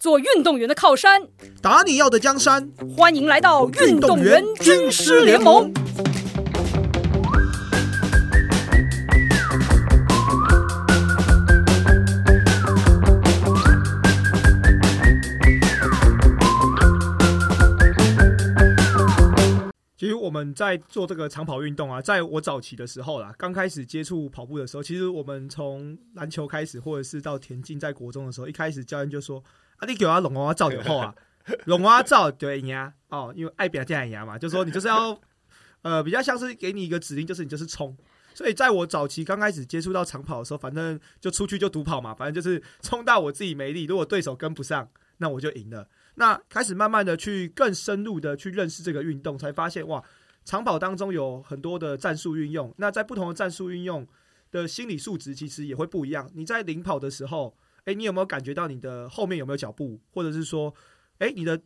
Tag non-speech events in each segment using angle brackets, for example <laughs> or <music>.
做运动员的靠山，打你要的江山。欢迎来到运动员军师联盟。其实我们在做这个长跑运动啊，在我早期的时候啦，刚开始接触跑步的时候，其实我们从篮球开始，或者是到田径，在国中的时候，一开始教练就说：“啊，你给我龙娃照就好啊，<laughs> 龙娃照对呀，哦，因为爱表见牙嘛，就说你就是要呃，比较像是给你一个指令，就是你就是冲。所以在我早期刚开始接触到长跑的时候，反正就出去就独跑嘛，反正就是冲到我自己没力，如果对手跟不上，那我就赢了。那开始慢慢的去更深入的去认识这个运动，才发现哇，长跑当中有很多的战术运用。那在不同的战术运用的心理素质，其实也会不一样。你在领跑的时候，诶，你有没有感觉到你的后面有没有脚步，或者是说，诶，你的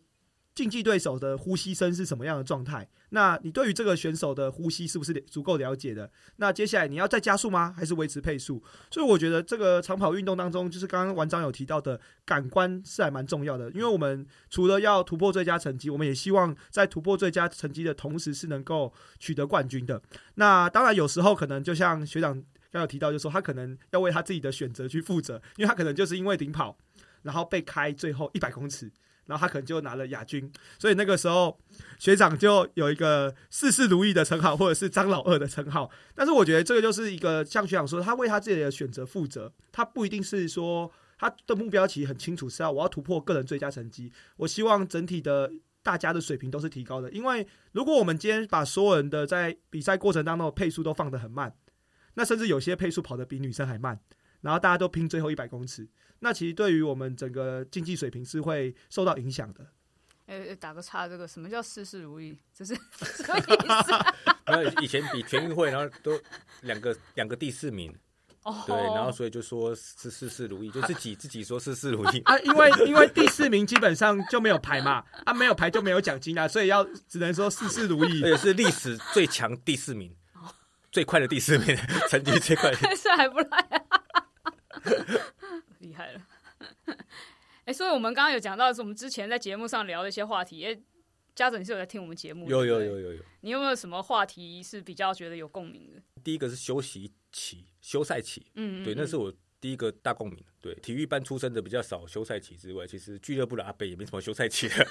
竞技对手的呼吸声是什么样的状态？那你对于这个选手的呼吸是不是足够了解的？那接下来你要再加速吗？还是维持配速？所以我觉得这个长跑运动当中，就是刚刚王章有提到的感官是还蛮重要的。因为我们除了要突破最佳成绩，我们也希望在突破最佳成绩的同时，是能够取得冠军的。那当然有时候可能就像学长刚有提到，就说他可能要为他自己的选择去负责，因为他可能就是因为领跑，然后被开最后一百公尺。然后他可能就拿了亚军，所以那个时候学长就有一个事事如意的称号，或者是张老二的称号。但是我觉得这个就是一个像学长说，他为他自己的选择负责，他不一定是说他的目标其实很清楚，是要我要突破个人最佳成绩。我希望整体的大家的水平都是提高的，因为如果我们今天把所有人的在比赛过程当中的配速都放得很慢，那甚至有些配速跑得比女生还慢，然后大家都拼最后一百公尺。那其实对于我们整个竞技水平是会受到影响的。呃，打个岔，这个什么叫事事如意？这是什么意思？以前比全运会，然后都两个两个第四名，哦，对，然后所以就说是事事如意，就自己自己说事事如意。啊，因为因为第四名基本上就没有牌嘛，啊，没有牌就没有奖金啊，所以要只能说事事如意。而且是历史最强第四名，最快的第四名，<laughs> 成绩最快的。<laughs> 这还不赖啊！<laughs> 厉害了。哎，所以我们刚刚有讲到，是我们之前在节目上聊的一些话题。哎，家长，你是有在听我们节目？有有有有有。你有没有什么话题是比较觉得有共鸣的？第一个是休息期、休赛期，嗯，嗯对，那嗯是我第一个大共鸣。对，体育班出身的比较少休赛期之外，其实俱乐部的阿北也没什么休赛期的。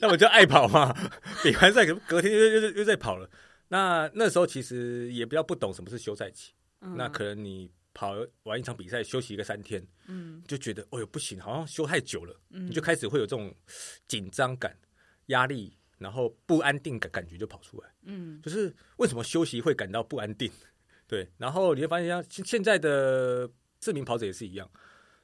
那我就爱跑嘛，比完赛隔隔天又又又又在跑了。那那时候其实也比较不懂什么是休赛期，那可能你跑完一场比赛休息一个三天，嗯就觉得哦哟不行，好像休太久了，嗯你就开始会有这种紧张感、压力，然后不安定感感觉就跑出来。嗯就是为什么休息会感到不安定？对，然后你会发现像现现在的知名跑者也是一样，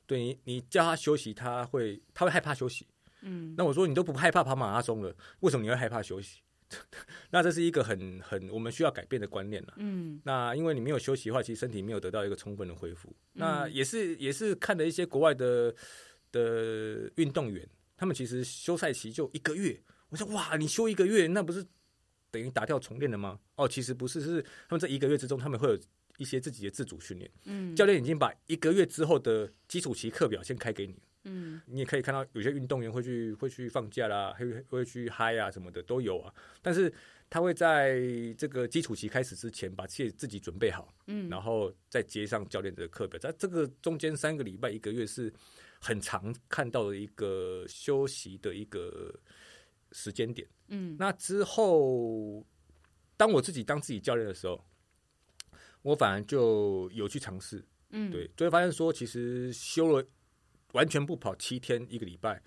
对你你叫他休息，他会他会害怕休息。嗯那我说你都不害怕跑马拉松了，为什么你会害怕休息？<laughs> 那这是一个很很我们需要改变的观念了。嗯那因为你没有休息的话，其实身体没有得到一个充分的恢复。那也是也是看了一些国外的的运动员，他们其实休赛期就一个月。我说哇，你休一个月，那不是等于打掉重练了吗？哦，其实不是，是他们这一个月之中，他们会有一些自己的自主训练。嗯教练已经把一个月之后的基础期课表先开给你，嗯你也可以看到有些运动员会去会去放假啦，会会去嗨啊什么的都有啊。但是他会在这个基础期开始之前，把自己自己准备好，嗯然后再接上教练的课表。在这个中间三个礼拜、一个月是很常看到的一个休息的一个时间点。嗯那之后，当我自己当自己教练的时候，我反而就有去尝试，嗯对，就会发现说，其实休了完全不跑七天一个礼拜，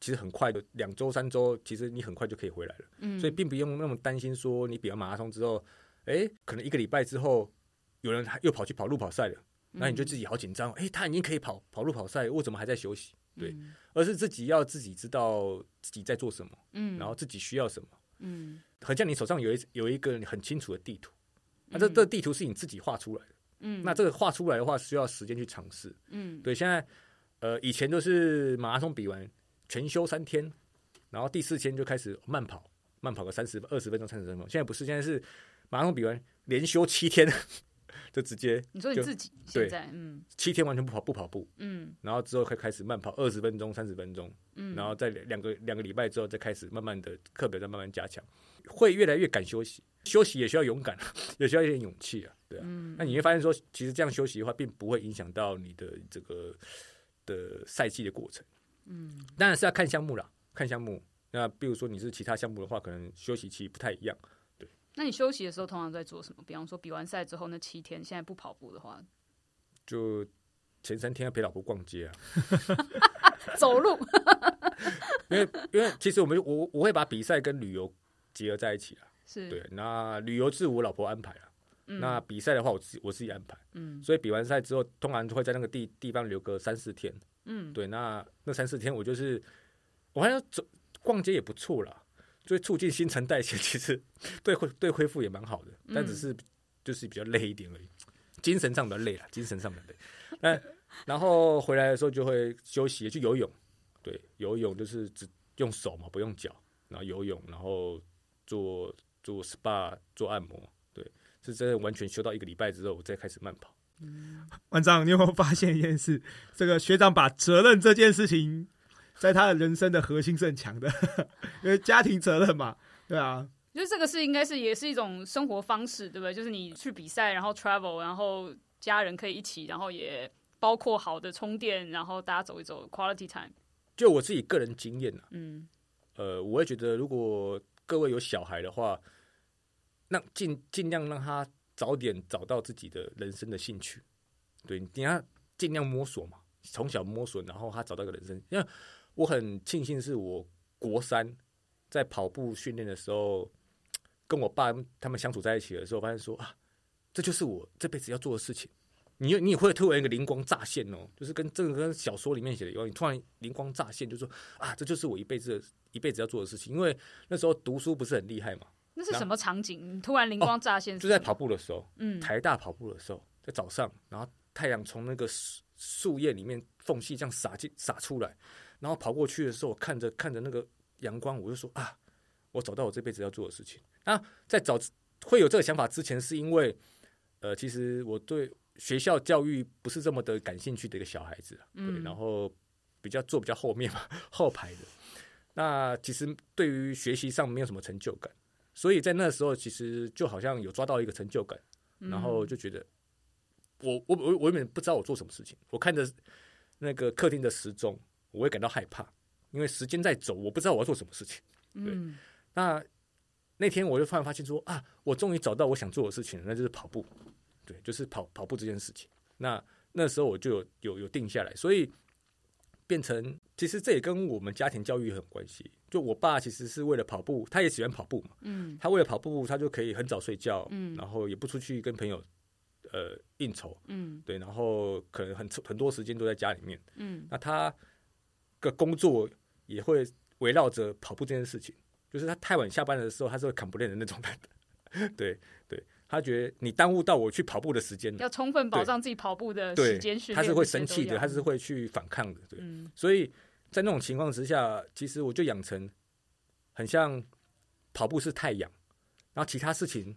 其实很快的，两周三周，其实你很快就可以回来了。嗯所以并不用那么担心说，你比完马拉松之后，哎，可能一个礼拜之后，有人又跑去跑路跑赛了，那你就自己好紧张，哎，他已经可以跑跑路跑赛，我怎么还在休息？对，而是自己要自己知道自己在做什么，嗯然后自己需要什么。嗯很像你手上有一有一个很清楚的地图，那这这地图是你自己画出来的。嗯。那这个画出来的话，需要时间去尝试。嗯。对，现在呃，以前都是马拉松比完全休三天，然后第四天就开始慢跑，慢跑个三十二十分钟、三十分钟。现在不是，现在是马拉松比完连休七天，<laughs> 就直接就你说你自己现在，嗯。七天完全不跑不跑步，嗯。然后之后会开始慢跑二十分钟、三十分钟，嗯，然后在两个两个礼拜之后再开始慢慢的课表再慢慢加强，会越来越敢休息。休息也需要勇敢，<laughs> 也需要一点勇气啊，对啊。嗯那你会发现说，其实这样休息的话，并不会影响到你的这个的赛季的过程。嗯当然是要看项目啦，看项目。那比如说你是其他项目的话，可能休息期不太一样。对那你休息的时候通常在做什么？比方说比完赛之后那七天，现在不跑步的话，就前三天要陪老婆逛街啊，<laughs> 走路。<laughs> 因为因为其实我们我我会把比赛跟旅游结合在一起啊。是，对，那旅游是我老婆安排啊，嗯那比赛的话我自己我自己安排。嗯所以比完赛之后，通常就会在那个地地方留个三四天。嗯对，那那三四天我就是我还要走逛街也不错啦，所以促进新陈代谢，<laughs> 其实对恢对恢复也蛮好的，但只是就是比较累一点而已，精神上比较累了，精神上比较累。那然后回来的时候就会休息，去游泳。对，游泳就是只用手嘛，不用脚，然后游泳，然后做做 SPA 做按摩。对，是真的完全休到一个礼拜之后，我再开始慢跑。馆长，你有没有发现一件事？这个学长把责任这件事情，在他的人生的核心是很强的，<laughs> 因为家庭责任嘛，对啊，就是这个是应该是也是一种生活方式，对不对？就是你去比赛，然后 travel，然后家人可以一起，然后也包括好的充电，然后大家走一走，quality time。就我自己个人经验啊，嗯呃，我也觉得如果各位有小孩的话，让尽尽量让他早点找到自己的人生的兴趣，对，你要尽量摸索嘛，从小摸索，然后他找到一个人生。因为我很庆幸是我国三在跑步训练的时候，跟我爸他们相处在一起的时候，发现说啊，这就是我这辈子要做的事情。你你也会突然一个灵光乍现哦，就是跟这个跟小说里面写的一样，你突然灵光乍现，就说啊，这就是我一辈子一辈子要做的事情。因为那时候读书不是很厉害嘛，那是什么场景？突然灵光乍现、就在跑，步的时候，嗯台大跑步的时候，在早上，然后太阳从那个树树叶里面缝隙这样洒进洒出来，然后跑过去的时候，我看着看着那个阳光，我就说啊，我找到我这辈子要做的事情。那在早会有这个想法之前，是因为呃，其实我对学校教育不是这么的感兴趣的一个小孩子嗯然后比较坐比较后面嘛，<laughs> 后排的。那其实对于学习上没有什么成就感，所以在那时候其实就好像有抓到一个成就感，然后就觉得我我我我原本不知道我做什么事情，我看着那个客厅的时钟，我会感到害怕，因为时间在走，我不知道我要做什么事情。嗯那那天我就突然发现说啊，我终于找到我想做的事情了，那就是跑步。对，就是跑跑步这件事情。那那时候我就有有有定下来，所以变成其实这也跟我们家庭教育很有关系。就我爸其实是为了跑步，他也喜欢跑步嘛，嗯他为了跑步，他就可以很早睡觉，嗯然后也不出去跟朋友呃应酬，嗯对，然后可能很很多时间都在家里面。嗯那他的工作也会围绕着跑步这件事情，就是他太晚下班的时候，他是会 complain 的那种人。<laughs> 对对，他觉得你耽误到我去跑步的时间了，要充分保障自己跑步的时间他是会生气的，他是会去反抗的。对，嗯所以在那种情况之下，其实我就养成很像跑步是太阳，然后其他事情，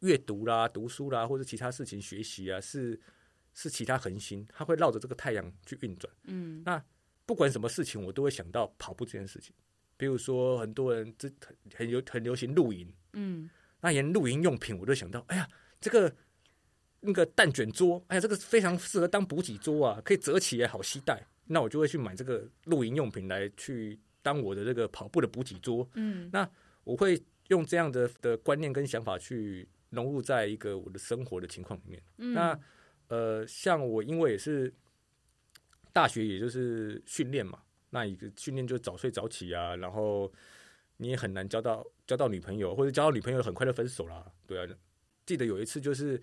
阅读啦、读书啦，或者其他事情学习啊，是是其他恒星，它会绕着这个太阳去运转。嗯那不管什么事情，我都会想到跑步这件事情。比如说，很多人这很很流很流行露营，嗯那连露营用品，我都想到，哎呀，这个那个蛋卷桌，哎呀，这个非常适合当补给桌啊，可以折起来好携带。那我就会去买这个露营用品来去当我的这个跑步的补给桌。嗯那我会用这样的的观念跟想法去融入在一个我的生活的情况里面。嗯，那呃，像我因为也是大学，也就是训练嘛，那一个训练就早睡早起啊，然后你也很难交到交到女朋友，或者交到女朋友很快就分手啦。对啊，记得有一次就是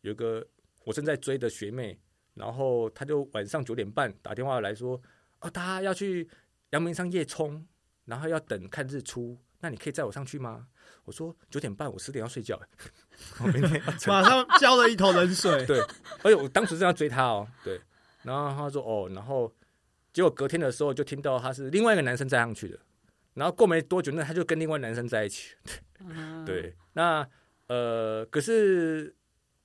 有一个我正在追的学妹，然后他就晚上九点半打电话来说，哦，他要去阳明山夜冲，然后要等看日出。那你可以载我上去吗？我说九点半，我十点要睡觉，<laughs> 我明天 <laughs> 马上浇了一头冷水。对，而且我当时正要追他哦，对，然后他说哦，然后结果隔天的时候就听到他是另外一个男生载上去的，然后过没多久，那他就跟另外男生在一起，嗯对，那呃，可是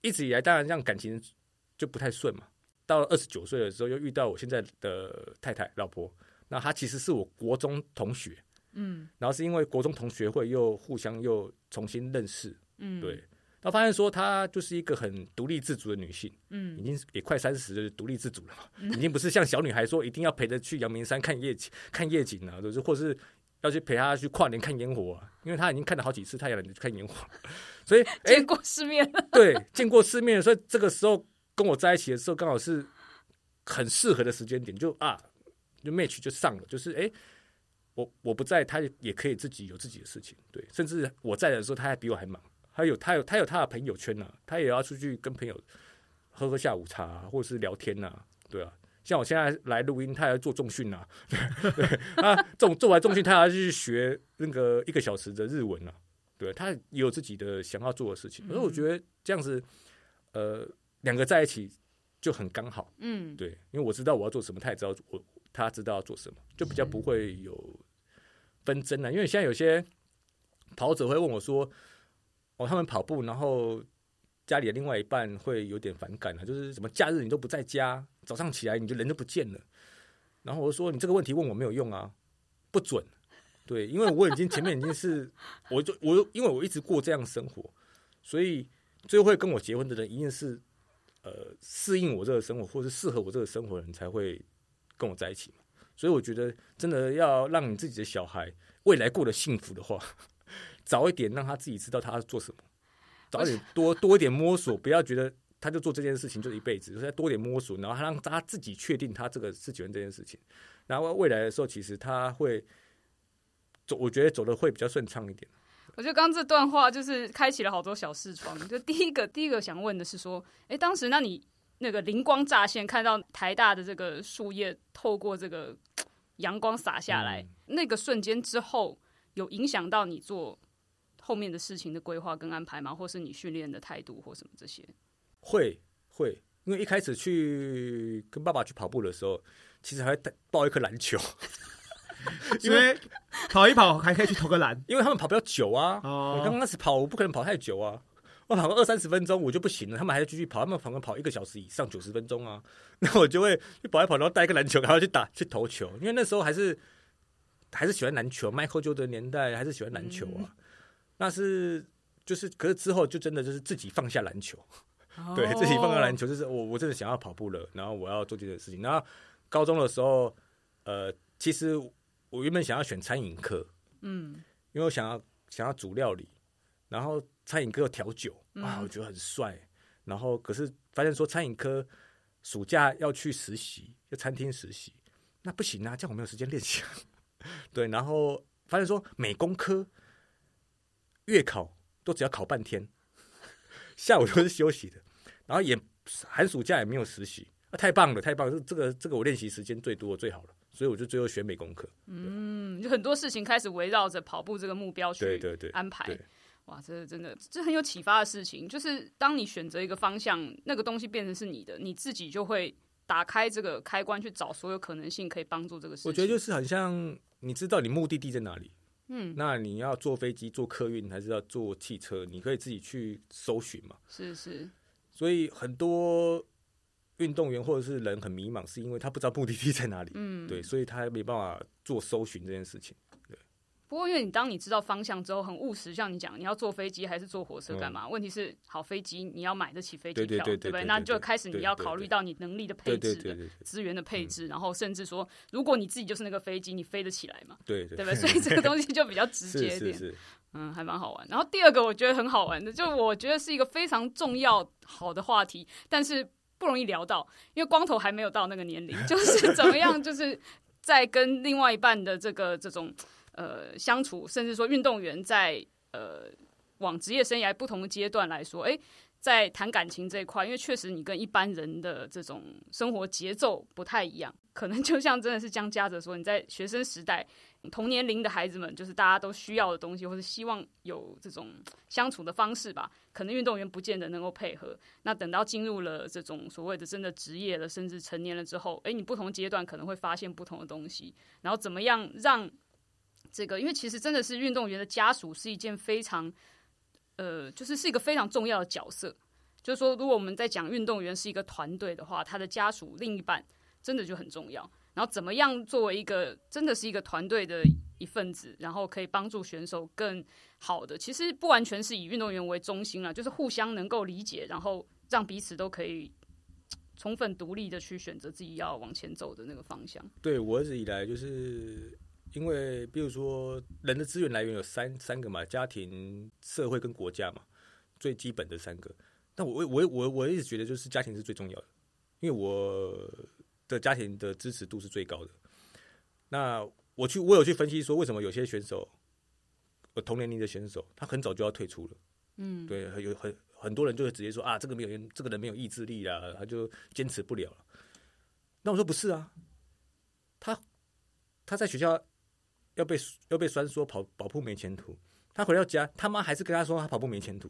一直以来，当然这样感情就不太顺嘛。到了二十九岁的时候，又遇到我现在的太太老婆，那她其实是我国中同学，嗯。然后是因为国中同学会又互相又重新认识，嗯，对，然后发现说她就是一个很独立自主的女性，嗯。已嗯经也快三十，就是独立自主了嘛，已经不是像小女孩说一定要陪着去阳明山看夜景、看夜景啊，就是或是要去陪她去跨年看烟火啊，因为她已经看了好几次太阳能去看烟火，所以哎 <laughs> 见过世面了，对，见过世面，所以这个时候跟我在一起的时候，刚好是很适合的时间点，就啊，就 match 就上了，就是哎、诶我我不在，他也可以自己有自己的事情，对，甚至我在的时候，他还比我还忙，他有他有他有他的朋友圈呐、啊，他也要出去跟朋友喝喝下午茶、或者是聊天呐、对啊。像我现在来录音，他还要做重训呐、对 <laughs> 对，他重做完重训，他还要去学那个一个小时的日文呐、对他有自己的想要做的事情，所以我觉得这样子，呃，两个在一起就很刚好，嗯对，因为我知道我要做什么，他也知道我他知道要做什么，就比较不会有纷争了。因为现在有些跑者会问我说，哦，他们跑步，然后家里的另外一半会有点反感啊，就是什么假日你都不在家，早上起来你就人都不见了。然后我就说，你这个问题问我没有用啊，不准。对，因为我已经前面已经是，我就我因为我一直过这样生活，所以最后会跟我结婚的人一定是呃适应我这个生活，或是适合我这个生活的人才会跟我在一起嘛。所以我觉得真的要让你自己的小孩未来过得幸福的话，<laughs> 早一点让他自己知道他要做什么，早点多多一点摸索，不要觉得他就做这件事情就一辈子，就是要多一点摸索，然后他让他自己确定他这个是喜欢这件事情，然后未来的时候其实他会走，我觉得走的会比较顺畅一点。我觉得刚刚这段话就是开启了好多小视窗。就第一个，第一个想问的是说，哎，当时那你那个灵光乍现，看到台大的这个树叶透过这个阳光洒下来，那个瞬间之后，有影响到你做后面的事情的规划跟安排吗？或是你训练的态度或什么这些？会会，因为一开始去跟爸爸去跑步的时候，其实还会带抱一颗篮球，<laughs> 因为跑一跑还可以去投个篮因为他们跑比较久啊。哦我刚开始跑，我不可能跑太久啊。我跑个二三十分钟我就不行了，他们还要继续跑，他们可能跑一个小时以上，九十分钟啊。<laughs> 那我就会去跑一跑，然后带一个篮球，然后去打去投球，因为那时候还是还是喜欢篮球，Michael Jordan 的年代还是喜欢篮球啊。那是就是，可是之后就真的就是自己放下篮球，对自己放下篮球，就是我我真的想要跑步了，然后我要做这件事情。然后高中的时候，呃，其实我原本想要选餐饮科，嗯因为我想要想要煮料理，然后餐饮科有调酒啊，我觉得很帅。然后可是发现说餐饮科暑假要去实习，要餐厅实习，那不行啊，这样我没有时间练习。<laughs> 对，然后发现说美工科月考都只要考半天，<laughs> 下午都是休息的，然后也寒暑假也没有实习，啊，太棒了，太棒了！这个这个我练习时间最多最好了，所以我就最后选美工科。嗯，就很多事情开始围绕着跑步这个目标去对对对，安排。对哇，这真的这很有启发的事情，就是当你选择一个方向，那个东西变成是你的，你自己就会打开这个开关去找所有可能性可以帮助这个事情。我觉得就是很像你知道你目的地在哪里，嗯，那你要坐飞机、坐客运还是要坐汽车，你可以自己去搜寻嘛。是是，所以很多运动员或者是人很迷茫，是因为他不知道目的地在哪里，嗯，对，所以他没办法做搜寻这件事情。不过，因为你当你知道方向之后，很务实，像你讲，你要坐飞机还是坐火车干嘛？问题是，好飞机你要买得起飞机票，对对对对不对？那就开始你要对对对考虑到你能力的配置资源的配置，然后甚至说，如果你自己就是那个飞机，你飞得起来嘛？对对对不对？所以这个东西就比较直接一点。<laughs> 是是，嗯，还蛮好玩。然后第二个我觉得很好玩的，就我觉得是一个非常重要好的话题，但是不容易聊到，因为光头还没有到那个年龄，<laughs> 就是怎么样，就是在跟另外一半的这个这种呃相处，甚至说运动员在呃往职业生涯不同的阶段来说，诶，在谈感情这一块，因为确实你跟一般人的这种生活节奏不太一样，可能就像真的是江嘉泽说，你在学生时代。同年龄的孩子们，就是大家都需要的东西，或是希望有这种相处的方式吧。可能运动员不见得能够配合。那等到进入了这种所谓的真的职业了，甚至成年了之后，诶，你不同阶段可能会发现不同的东西。然后怎么样让这个？因为其实真的是运动员的家属是一件非常，呃，就是是一个非常重要的角色。就是说，如果我们在讲运动员是一个团队的话，他的家属另一半真的就很重要。然后怎么样作为一个真的是一个团队的一份子，然后可以帮助选手更好的，其实不完全是以运动员为中心了，就是互相能够理解，然后让彼此都可以充分独立的去选择自己要往前走的那个方向。对我一直以来就是因为，比如说人的资源来源有三三个嘛，家庭、社会跟国家嘛，最基本的三个。但我我我我一直觉得就是家庭是最重要的，因为我。的家庭的支持度是最高的。那我去，我有去分析说，为什么有些选手，呃，同年龄的选手，他很早就要退出了。嗯，对，有很很多人就会直接说啊，这个没有，这个人没有意志力啦，他就坚持不了了。那我说不是啊，他他在学校要被要被酸说跑跑步没前途，他回到家，他妈还是跟他说他跑步没前途。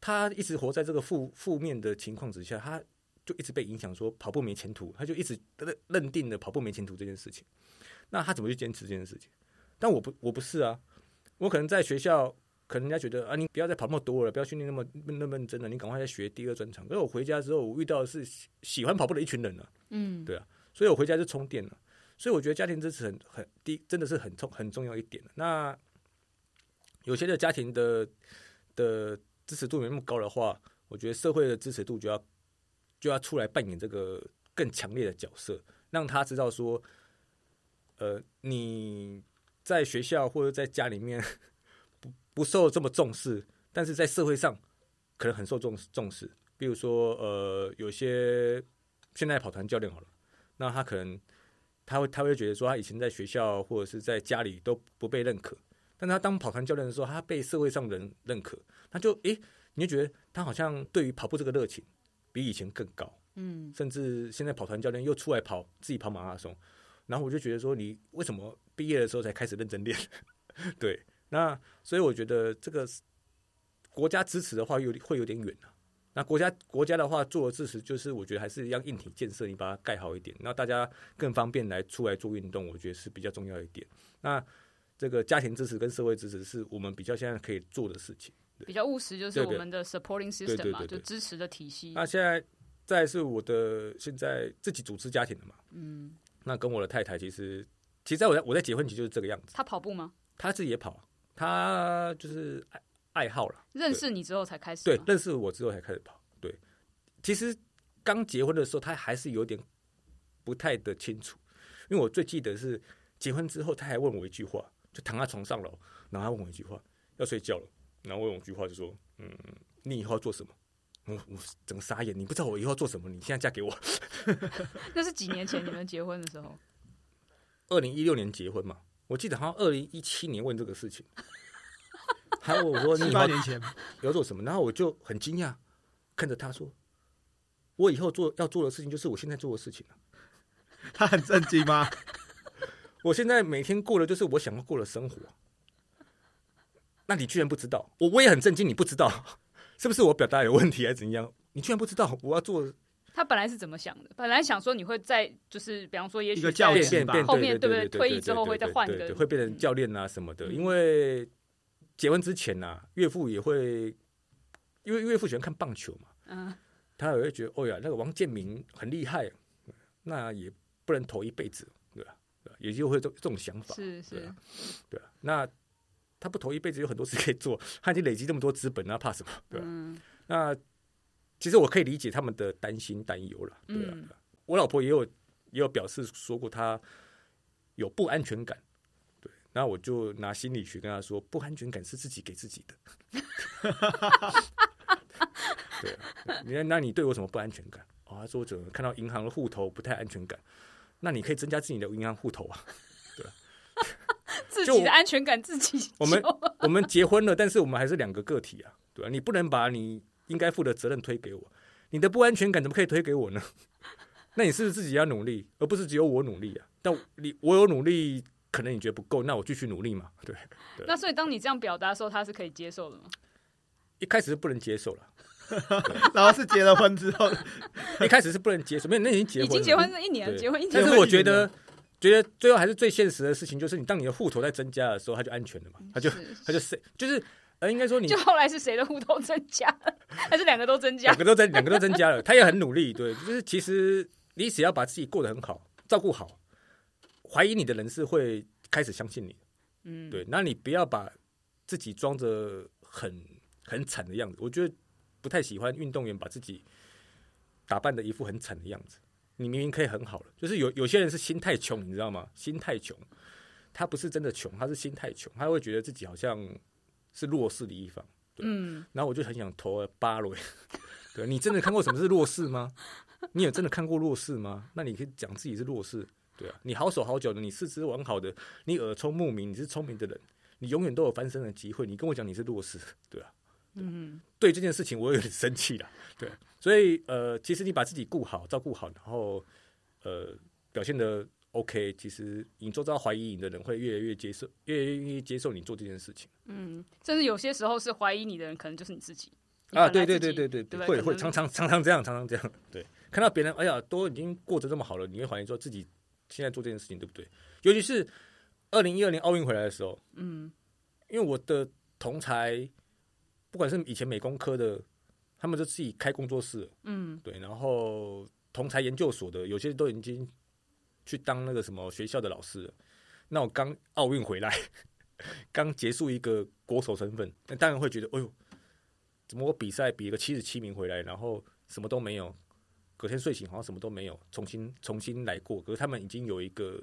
他一直活在这个负负面的情况之下，他。就一直被影响，说跑步没前途，他就一直认认定了跑步没前途这件事情。那他怎么去坚持这件事情？但我不，我不是啊。我可能在学校，可能人家觉得啊，你不要再跑那么多了，不要训练那么那么认真了，你赶快再学第二专长。可是我回家之后，我遇到的是喜欢跑步的一群人了。嗯，对啊，所以我回家就充电了。所以我觉得家庭支持很很低，真的是很重很重要一点。那有些的家庭的的支持度没那么高的话，我觉得社会的支持度就要。就要出来扮演这个更强烈的角色，让他知道说，呃，你在学校或者在家里面 <laughs> 不不受这么重视，但是在社会上可能很受重重视。比如说，呃，有些现在跑团教练好了，那他可能他会他会觉得说，他以前在学校或者是在家里都不被认可，但他当跑团教练的时候，他被社会上人认可，他就诶，你就觉得他好像对于跑步这个热情。比以前更高，嗯，甚至现在跑团教练又出来跑自己跑马拉松，然后我就觉得说，你为什么毕业的时候才开始认真练？<laughs> 对，那所以我觉得这个国家支持的话，有会有点远啊。那国家国家的话做的支持，就是我觉得还是要硬体建设，你把它盖好一点，那大家更方便来出来做运动，我觉得是比较重要一点。那这个家庭支持跟社会支持，是我们比较现在可以做的事情。比较务实，就是我们的 supporting system 嘛，就支持的体系。那现在再是我的现在自己组织家庭的嘛，嗯，那跟我的太太其实，其实在我在我在结婚前就是这个样子。他跑步吗？他自己也跑，他就是爱爱好了。认识你之后才开始？对，认识我之后才开始跑。对，其实刚结婚的时候他还是有点不太的清楚，因为我最记得是结婚之后他还问我一句话，就躺在床上了，然后他问我一句话，要睡觉了。然后我有句话就说：“嗯，你以后要做什么？”我我整个傻眼，你不知道我以后要做什么？你现在嫁给我？<laughs> 那是几年前你们结婚的时候？二零一六年结婚嘛？我记得好像二零一七年问这个事情。<laughs> 还有我说你八年前要做什么？然后我就很惊讶，看着他说：“我以后做要做的事情就是我现在做的事情了。”他很震惊吗？<laughs> 我现在每天过的就是我想要过的生活。那你居然不知道，我我也很震惊，你不知道，<laughs> 是不是我表达有问题还是怎样？你居然不知道我要做？他本来是怎么想的？本来想说你会在，就是比方说，也许教练后面对不对？退役之后会再换个，会变成教练啊什么的。因为结婚之前呐，岳父也会，因为岳父喜欢看棒球嘛，嗯，他也会觉得，哦呀，那个王建民很厉害，那也不能投一辈子，对吧？也就会这这种想法，是是，对啊，那。他不投一辈子有很多事可以做，<laughs> 他已经累积这么多资本，那怕什么？<laughs> 对吧？那其实我可以理解他们的担心担忧了。对啊，我老婆也有也有表示说过，她有不安全感。对，那我就拿心理学跟他说，不安全感是自己给自己的。<laughs> 对，你那你对我什么不安全感？哦，他说我怎么看到银行的户头不太安全感？那你可以增加自己的银行户头啊。自己的安全感自己。<laughs> 我们 <laughs> 我们结婚了，但是我们还是两个个体啊，对吧？你不能把你应该负的责任推给我，你的不安全感怎么可以推给我呢？<laughs> 那你是不是自己要努力，而不是只有我努力啊。但你我有努力，可能你觉得不够，那我继续努力嘛。对。那所以当你这样表达的时候，他是可以接受的吗？一开始是不能接受了，然后是结了婚之后，一开始是不能接受，没有，那已经结婚，已经结婚一年，结婚一年。但是我觉得。觉得最后还是最现实的事情，就是你当你的户头在增加的时候，它就安全了嘛？它就它就是就是呃，应该说你就后来是谁的户头增加，<laughs> 还是两个都增加两？个都增，两个都增加了，他也很努力，对，就是其实你只要把自己过得很好，照顾好，怀疑你的人是会开始相信你，嗯，对，那你不要把自己装着很很惨的样子，我觉得不太喜欢运动员把自己打扮的一副很惨的样子。你明明可以很好了，就是有有些人是心太穷，你知道吗？心太穷，他不是真的穷，他是心太穷，他会觉得自己好像是弱势的一方。嗯，然后我就很想投巴罗。<laughs> 对你真的看过什么是弱势吗？你有真的看过弱势吗？那你可以讲自己是弱势，对啊，你好手好脚的，你四肢完好的，你耳聪目明，你是聪明的人，你永远都有翻身的机会。你跟我讲你是弱势，对啊，嗯，对这件事情我有点生气了，对，所以呃，其实你把自己顾好、照顾好，然后呃表现的 OK，其实你周遭怀疑你的人会越来越接受，越来越愿意接受你做这件事情。嗯，甚至有些时候是怀疑你的人，可能就是你自己啊，对对对对对对会会常常常常这样，常常这样。对，看到别人，哎呀，都已经过得这么好了，你会怀疑说自己现在做这件事情对不对？尤其是二零一二年奥运回来的时候，嗯因为我的同才，不管是以前美工科的，他们就自己开工作室，嗯对，然后同才研究所的，有些都已经去当那个什么学校的老师了。那我刚奥运回来，<laughs> 刚结束一个国手身份，那当然会觉得，哎呦，怎么我比赛比一个七十七名回来，然后什么都没有，隔天睡醒好像什么都没有，重新重新来过。可是他们已经有一个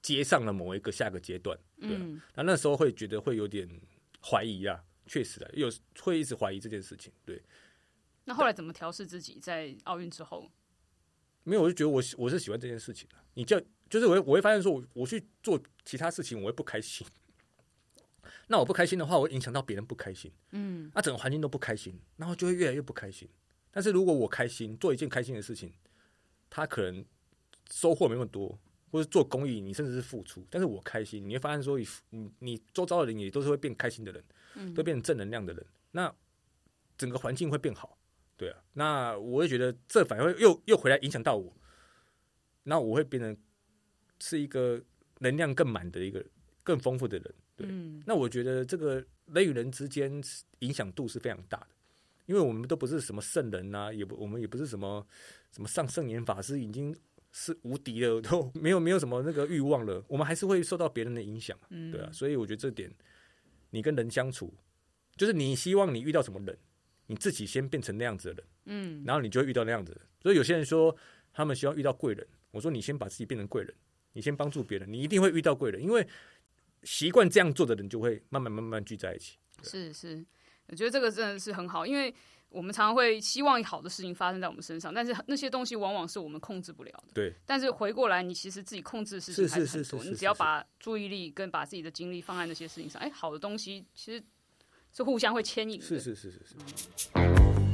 接上了某一个下个阶段，对啊嗯那那时候会觉得会有点怀疑啊，确实啊，有会一直怀疑这件事情，对。那后来怎么调试自己？在奥运之后，没有，我就觉得我喜我是喜欢这件事情的。你叫就是我会我会发现说我，我去做其他事情，我会不开心。那我不开心的话，我会影响到别人不开心，嗯那整个环境都不开心，然后就会越来越不开心。但是如果我开心，做一件开心的事情，他可能收获没那么多，或者做公益，你甚至是付出，但是我开心，你会发现说，你你周遭的人也都是会变开心的人，嗯都变成正能量的人，那整个环境会变好，对啊，那我会觉得这反而又又回来影响到我，那我会变成是一个能量更满的一个更丰富的人，对，嗯。那我觉得这个人与人之间影响度是非常大的，因为我们都不是什么圣人啊、也不我们也不是什么什么上圣严法师，已经是无敌了，都没有没有什么那个欲望了，我们还是会受到别人的影响，嗯，对啊，所以我觉得这点，你跟人相处，就是你希望你遇到什么人，你自己先变成那样子的人，嗯。然后你就会遇到那样子。的人。所以有些人说他们希望遇到贵人，我说你先把自己变成贵人，你先帮助别人，你一定会遇到贵人，因为习惯这样做的人就会慢慢慢慢聚在一起。是是，我觉得这个真的是很好，因为我们常常会希望好的事情发生在我们身上，但是那些东西往往是我们控制不了的。对，但是回过来，你其实自己控制的事情还是很多，是是是是你只要把注意力跟把自己的精力放在那些事情上，哎，好的东西其实是互相会牵引的。是是是是是。